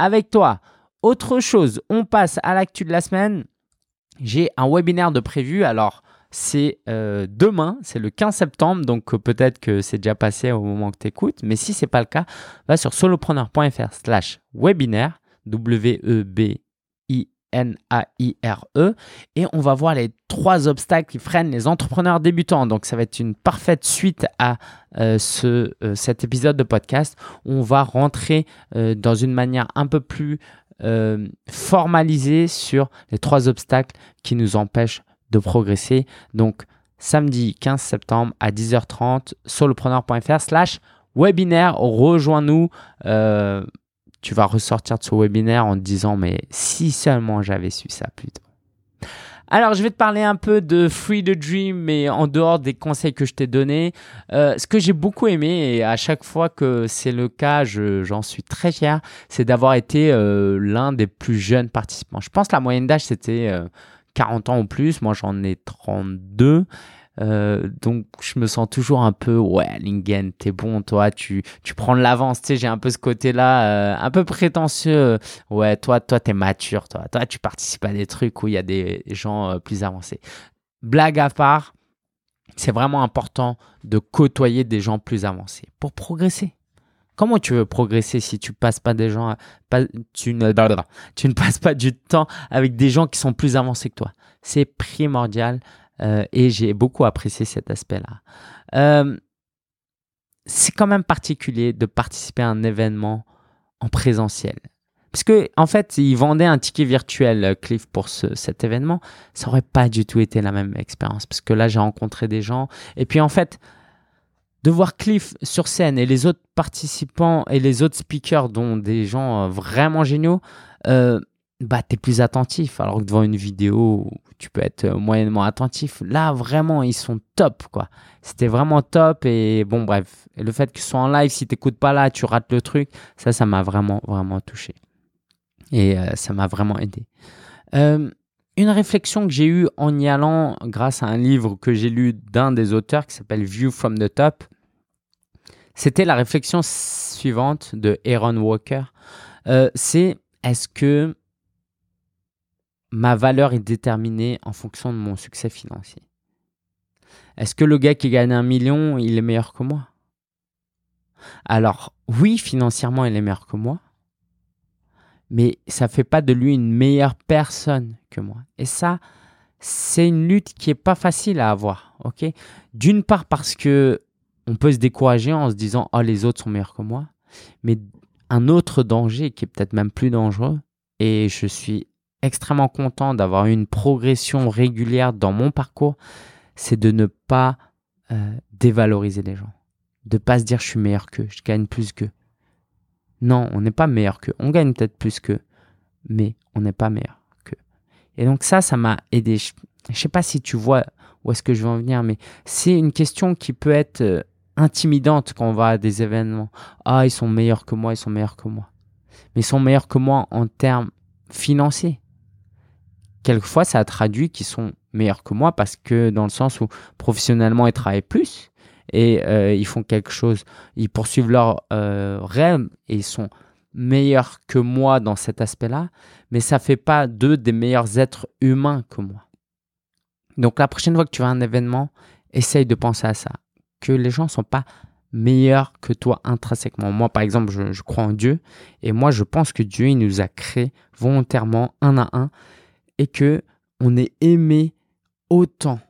A: avec toi. Autre chose, on passe à l'actu de la semaine. J'ai un webinaire de prévu. Alors, c'est euh, demain, c'est le 15 septembre, donc euh, peut-être que c'est déjà passé au moment que tu écoutes, mais si ce n'est pas le cas, va sur solopreneur.fr slash webinaire W-E-B-I-N-A-I-R-E. Et on va voir les trois obstacles qui freinent les entrepreneurs débutants. Donc, ça va être une parfaite suite à euh, euh, cet épisode de podcast. On va rentrer euh, dans une manière un peu plus formaliser sur les trois obstacles qui nous empêchent de progresser. Donc, samedi 15 septembre à 10h30, solopreneur.fr slash webinaire. Rejoins-nous. Tu vas ressortir de ce webinaire en te disant, mais si seulement j'avais su ça plus tôt. Alors, je vais te parler un peu de Free the Dream, mais en dehors des conseils que je t'ai donnés. Euh, ce que j'ai beaucoup aimé, et à chaque fois que c'est le cas, j'en suis très fier, c'est d'avoir été euh, l'un des plus jeunes participants. Je pense que la moyenne d'âge, c'était 40 ans ou plus. Moi, j'en ai 32. Euh, donc je me sens toujours un peu ouais Lingen t'es bon toi tu, tu prends de l'avance. Tu j'ai un peu ce côté là euh, un peu prétentieux. Ouais toi toi t'es mature toi. Toi tu participes à des trucs où il y a des gens euh, plus avancés. Blague à part c'est vraiment important de côtoyer des gens plus avancés pour progresser. Comment tu veux progresser si tu passes pas des gens, tu, ne, tu ne passes pas du temps avec des gens qui sont plus avancés que toi? C'est primordial euh, et j'ai beaucoup apprécié cet aspect-là. Euh, c'est quand même particulier de participer à un événement en présentiel. Parce que, en fait, ils vendaient un ticket virtuel, euh, Cliff, pour cet événement. Ça aurait pas du tout été la même expérience. Parce que là, j'ai rencontré des gens. Et puis, en fait, de voir Cliff sur scène et les autres participants et les autres speakers, dont des gens vraiment géniaux, bah, tu es plus attentif. Alors que devant une vidéo, tu peux être euh, moyennement attentif. Là, vraiment, ils sont top, quoi. C'était vraiment top. Et bon, bref, le fait qu'ils soient en live, si tu pas là, tu rates le truc. Ça, ça m'a vraiment, vraiment touché. Et ça m'a vraiment aidé. une réflexion que j'ai eue en y allant grâce à un livre que j'ai lu d'un des auteurs qui s'appelle View from the Top, c'était la réflexion suivante de Aaron Walker. Euh, c'est est-ce que ma valeur est déterminée en fonction de mon succès financier. Est-ce que le gars qui gagne un million, il est meilleur que moi? Alors oui, financièrement, il est meilleur que moi, mais ça ne fait pas de lui une meilleure personne que moi. Et ça, c'est une lutte qui est pas facile à avoir, D'une part parce que on peut se décourager en se disant oh les autres sont meilleurs que moi mais un autre danger qui est peut-être même plus dangereux et je suis extrêmement content d'avoir une progression régulière dans mon parcours c'est de ne pas euh, dévaloriser les gens de pas se dire je suis meilleur qu'eux je gagne plus qu'eux non on n'est pas meilleur qu'eux on gagne peut-être plus qu'eux mais on n'est pas meilleur qu'eux et donc ça ça m'a aidé je, ne sais pas si tu vois où est-ce que je veux en venir mais c'est une question qui peut être euh, intimidante quand on va à des événements. Ah, ils sont meilleurs que moi, ils sont meilleurs que moi. Mais ils sont meilleurs que moi en termes financiers. Quelquefois, ça a traduit qu'ils sont meilleurs que moi parce que dans le sens où professionnellement, ils travaillent plus et euh, ils font quelque chose, ils poursuivent leur euh, rêve et ils sont meilleurs que moi dans cet aspect-là, mais ça fait pas d'eux des meilleurs êtres humains que moi. Donc la prochaine fois que tu vas à un événement, essaye de penser à ça que les gens ne sont pas meilleurs que toi intrinsèquement. Moi, par exemple, je, crois en Dieu et moi, je pense que Dieu, il nous a créés volontairement un à un et que on est aimé autant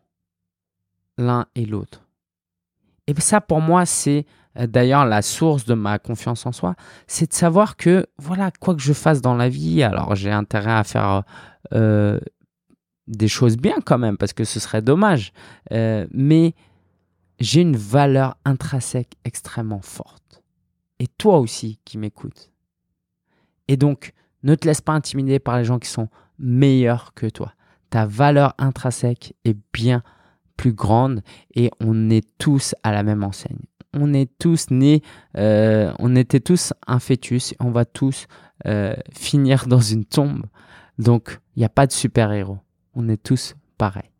A: l'un et l'autre. Et ça, pour moi, c'est euh, d'ailleurs la source de ma confiance en soi, c'est de savoir que, voilà, quoi que je fasse dans la vie, alors j'ai intérêt à faire euh, des choses bien quand même, parce que ce serait dommage, euh, mais j'ai une valeur intrinsèque extrêmement forte. Et toi aussi qui m'écoutes. Et donc, ne te laisse pas intimider par les gens qui sont meilleurs que toi. Ta valeur intrinsèque est bien plus grande et on est tous à la même enseigne. On est tous nés, euh, on était tous un fœtus, on va tous euh, finir dans une tombe. Donc, il n'y a pas de super-héros. On est tous pareils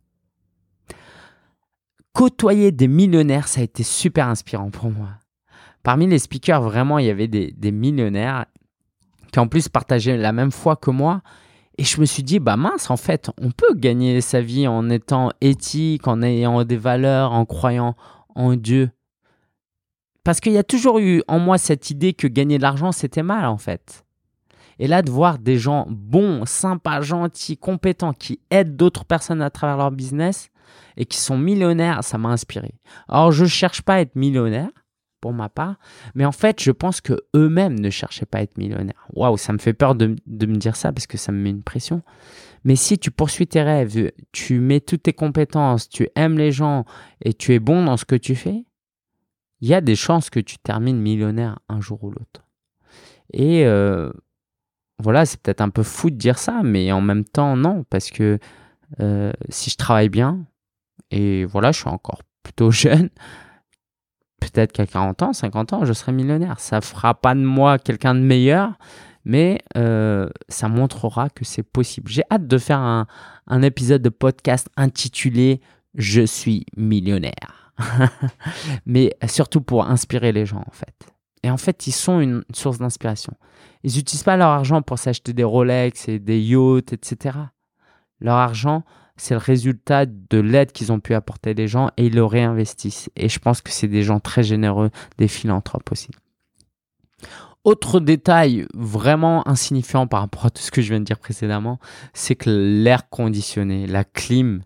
A: côtoyer des millionnaires, ça a été super inspirant pour moi. Parmi les speakers, vraiment, il y avait des, millionnaires qui en plus partageaient la même foi que moi. Et je me suis dit, bah mince, en fait, on peut gagner sa vie en étant éthique, en ayant des valeurs, en croyant en Dieu. Parce qu'il y a toujours eu en moi cette idée que gagner de l'argent, c'était mal, en fait. Et là, de voir des gens bons, sympas, gentils, compétents, qui aident d'autres personnes à travers leur business, et qui sont millionnaires, ça m'a inspiré. Alors, je ne cherche pas à être millionnaire, pour ma part. Mais en fait, je pense que eux-mêmes ne cherchaient pas à être millionnaires. Waouh, ça me fait peur de, de, me dire ça parce que ça me met une pression. Mais si tu poursuis tes rêves, tu mets toutes tes compétences, tu aimes les gens et tu es bon dans ce que tu fais, il y a des chances que tu termines millionnaire un jour ou l'autre. Et euh, voilà, c'est peut-être un peu fou de dire ça, mais en même temps, non, parce que euh, si je travaille bien, et voilà, je suis encore plutôt [LAUGHS] jeune, peut-être qu'à 40 ans, 50 ans, je serai millionnaire. Ça fera pas de moi quelqu'un de meilleur, mais euh, ça montrera que c'est possible. J'ai hâte de faire un, un, épisode de podcast intitulé Je suis millionnaire. [LAUGHS] mais surtout pour inspirer les gens, en fait. Et en fait, ils sont une source d'inspiration. Ils n'utilisent pas leur argent pour s'acheter des Rolex et des yachts, etc. Leur argent, c'est le résultat de l'aide qu'ils ont pu apporter les gens et ils le réinvestissent. Et je pense que c'est des gens très généreux, des philanthropes aussi. Autre détail vraiment insignifiant par rapport à tout ce que je viens de dire précédemment, c'est que l'air conditionné, la clim,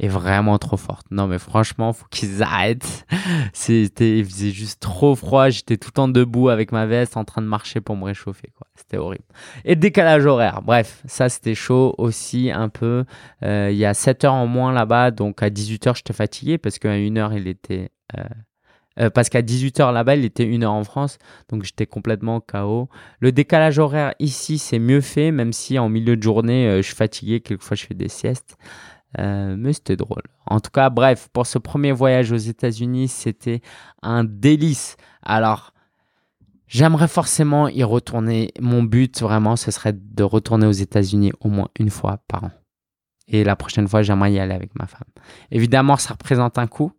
A: est vraiment trop forte. Non, mais franchement, faut qu'ils arrêtent. [LAUGHS] C'était, il faisait juste trop froid. J'étais tout le temps debout avec ma veste en train de marcher pour me réchauffer. Quoi. C'était horrible. Et décalage horaire. Bref, ça, c'était chaud aussi un peu. Euh, il y a 7 heures en moins là-bas. Donc, à 18 heures, j'étais fatigué parce qu'à 1 heure, il était. Euh, euh, parce qu'à 18h là-bas, il était 1h en France, donc j'étais complètement KO. Le décalage horaire ici, c'est mieux fait, même si en milieu de journée, je suis fatigué, quelquefois je fais des siestes. Euh, mais c'était drôle. En tout cas, bref, pour ce premier voyage aux États-Unis, c'était un délice. Alors, j'aimerais forcément y retourner. Mon but, vraiment, ce serait de retourner aux États-Unis au moins une fois par an. Et la prochaine fois, j'aimerais y aller avec ma femme. Évidemment, ça représente un coût.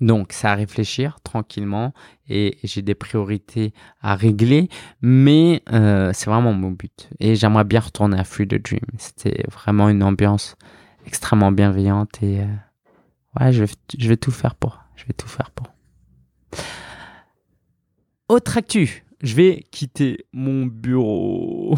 A: Donc, c'est à réfléchir tranquillement et j'ai des priorités à régler, mais euh, c'est vraiment mon but. Et j'aimerais bien retourner à Free the Dream. C'était vraiment une ambiance extrêmement bienveillante et euh, ouais, je vais, je vais tout faire pour. Je vais tout faire pour. Autre actu, je vais quitter mon bureau.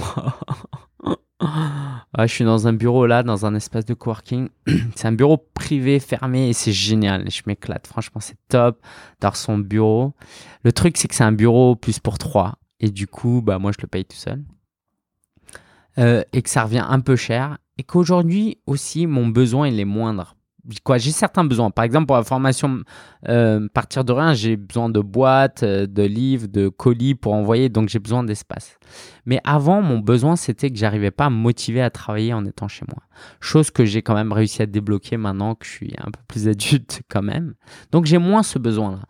A: [LAUGHS] je suis dans un bureau là, dans un espace de coworking. [CLEARS THROAT] c'est un bureau privé, fermé et c'est génial. Je m'éclate. Franchement, c'est top d'avoir son bureau. Le truc, c'est que c'est un bureau plus pour trois. Et du coup, bah, moi, je le paye tout seul. Euh, et que ça revient un peu cher et qu'aujourd'hui aussi mon besoin il est moindre. Quoi, j'ai certains besoins. Par exemple, pour la formation euh, partir de rien, j'ai besoin de boîtes, euh, de livres, de colis pour envoyer, donc j'ai besoin d'espace. Mais avant, mon besoin, c'était que j'arrivais pas à me motiver à travailler en étant chez moi. Chose que j'ai quand même réussi à débloquer maintenant que je suis un peu plus adulte [LAUGHS] quand même. Donc j'ai moins ce besoin-là.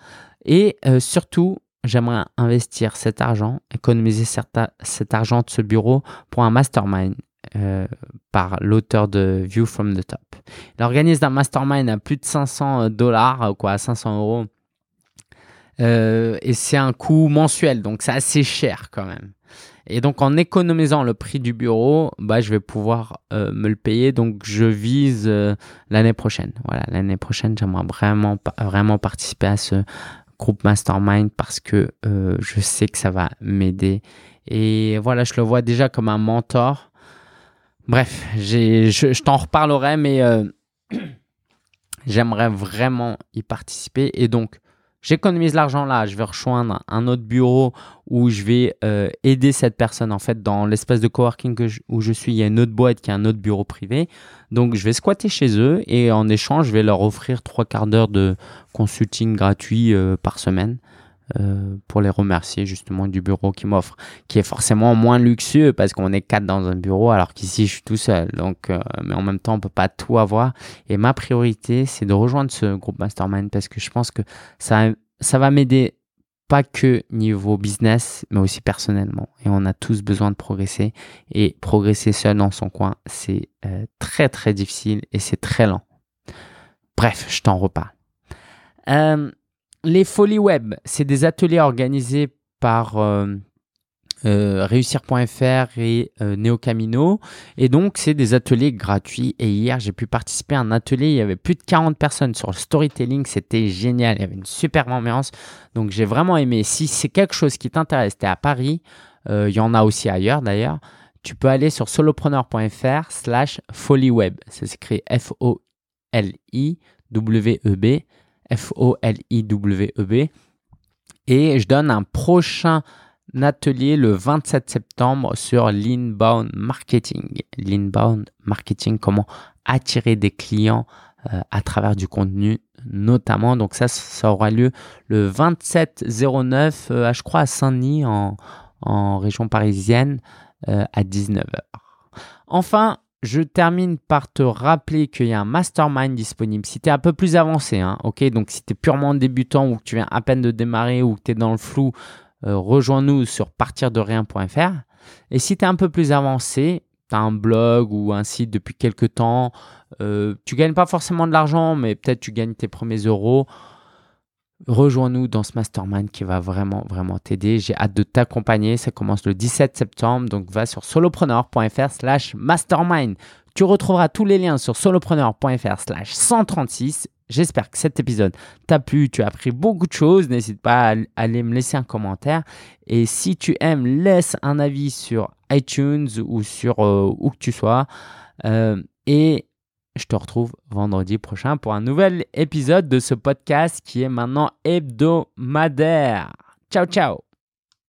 A: Et euh, surtout, j'aimerais investir cet argent, économiser cet argent de ce bureau pour un mastermind euh, par l'auteur de View from the Top. Il organise un mastermind à plus de 500 dollars, euh, quoi, à 500 euros. Euh, et c'est un coût mensuel, donc c'est assez cher quand même. Et donc en économisant le prix du bureau, bah, je vais pouvoir me le payer. Donc je vise l'année prochaine. Voilà, l'année prochaine, j'aimerais vraiment, vraiment participer à ce groupe mastermind parce que je sais que ça va m'aider. Et voilà, je le vois déjà comme un mentor Bref, je, t'en reparlerai, mais euh, [CLEARS THROAT] j'aimerais vraiment y participer. Et donc, j'économise l'argent là, je vais rejoindre un autre bureau où je vais euh, aider cette personne. En fait, dans l'espace de coworking où je suis, il y a une autre boîte qui a un autre bureau privé. Donc, je vais squatter chez eux et en échange, je vais leur offrir trois quarts d'heure de consulting gratuit euh, par semaine. Euh, pour les remercier justement du bureau qui m'offre, qui est forcément moins luxueux parce qu'on est quatre dans un bureau alors qu'ici je suis tout seul. Donc, euh, mais en même temps, on peut pas tout avoir. Et ma priorité, c'est de rejoindre ce groupe mastermind parce que je pense que ça, ça va m'aider pas que niveau business, mais aussi personnellement. Et on a tous besoin de progresser. Et progresser seul dans son coin, c'est euh, très très difficile et c'est très lent. Bref, je t'en reparle. Les Folies Web, c'est des ateliers organisés par euh, euh, réussir.fr et euh, Neocamino. Et donc, c'est des ateliers gratuits. Et hier, j'ai pu participer à un atelier. Il y avait plus de 40 personnes sur le storytelling. C'était génial. Il y avait une super ambiance. Donc, j'ai vraiment aimé. Si c'est quelque chose qui t'intéresse, tu es à Paris. il y en a aussi ailleurs d'ailleurs. Tu peux aller sur solopreneur.fr slash folieweb. Ça s'écrit F-O-L-I-W-E-B. F-O-L-I-W-E-B. Et je donne un prochain atelier le 27 septembre sur l'inbound marketing. L'inbound marketing, comment attirer des clients euh, à travers du contenu notamment. Donc ça, ça aura lieu le 27 09, euh, je crois à Saint-Denis en, en, région parisienne euh, à 19h. Enfin, je termine par te rappeler qu'il y a un mastermind disponible. Si tu es un peu plus avancé, hein, donc si tu es purement débutant ou que tu viens à peine de démarrer ou que tu es dans le flou, euh, rejoins-nous sur partirderien.fr. Et si tu es un peu plus avancé, tu as un blog ou un site depuis quelques temps, euh, tu gagnes pas forcément de l'argent, mais peut-être tu gagnes tes premiers euros. Rejoins-nous dans ce mastermind qui va vraiment, vraiment t'aider. J'ai hâte de t'accompagner. Ça commence le 17 septembre. Donc, va sur solopreneur.fr slash mastermind. Tu retrouveras tous les liens sur solopreneur.fr slash 136. J'espère que cet épisode t'a plu, tu as appris beaucoup de choses. N'hésite pas à aller me laisser un commentaire. Et si tu aimes, laisse un avis sur iTunes ou sur euh, où que tu sois. Euh, je te retrouve vendredi prochain pour un nouvel épisode de ce podcast qui est maintenant hebdomadaire. Ciao, ciao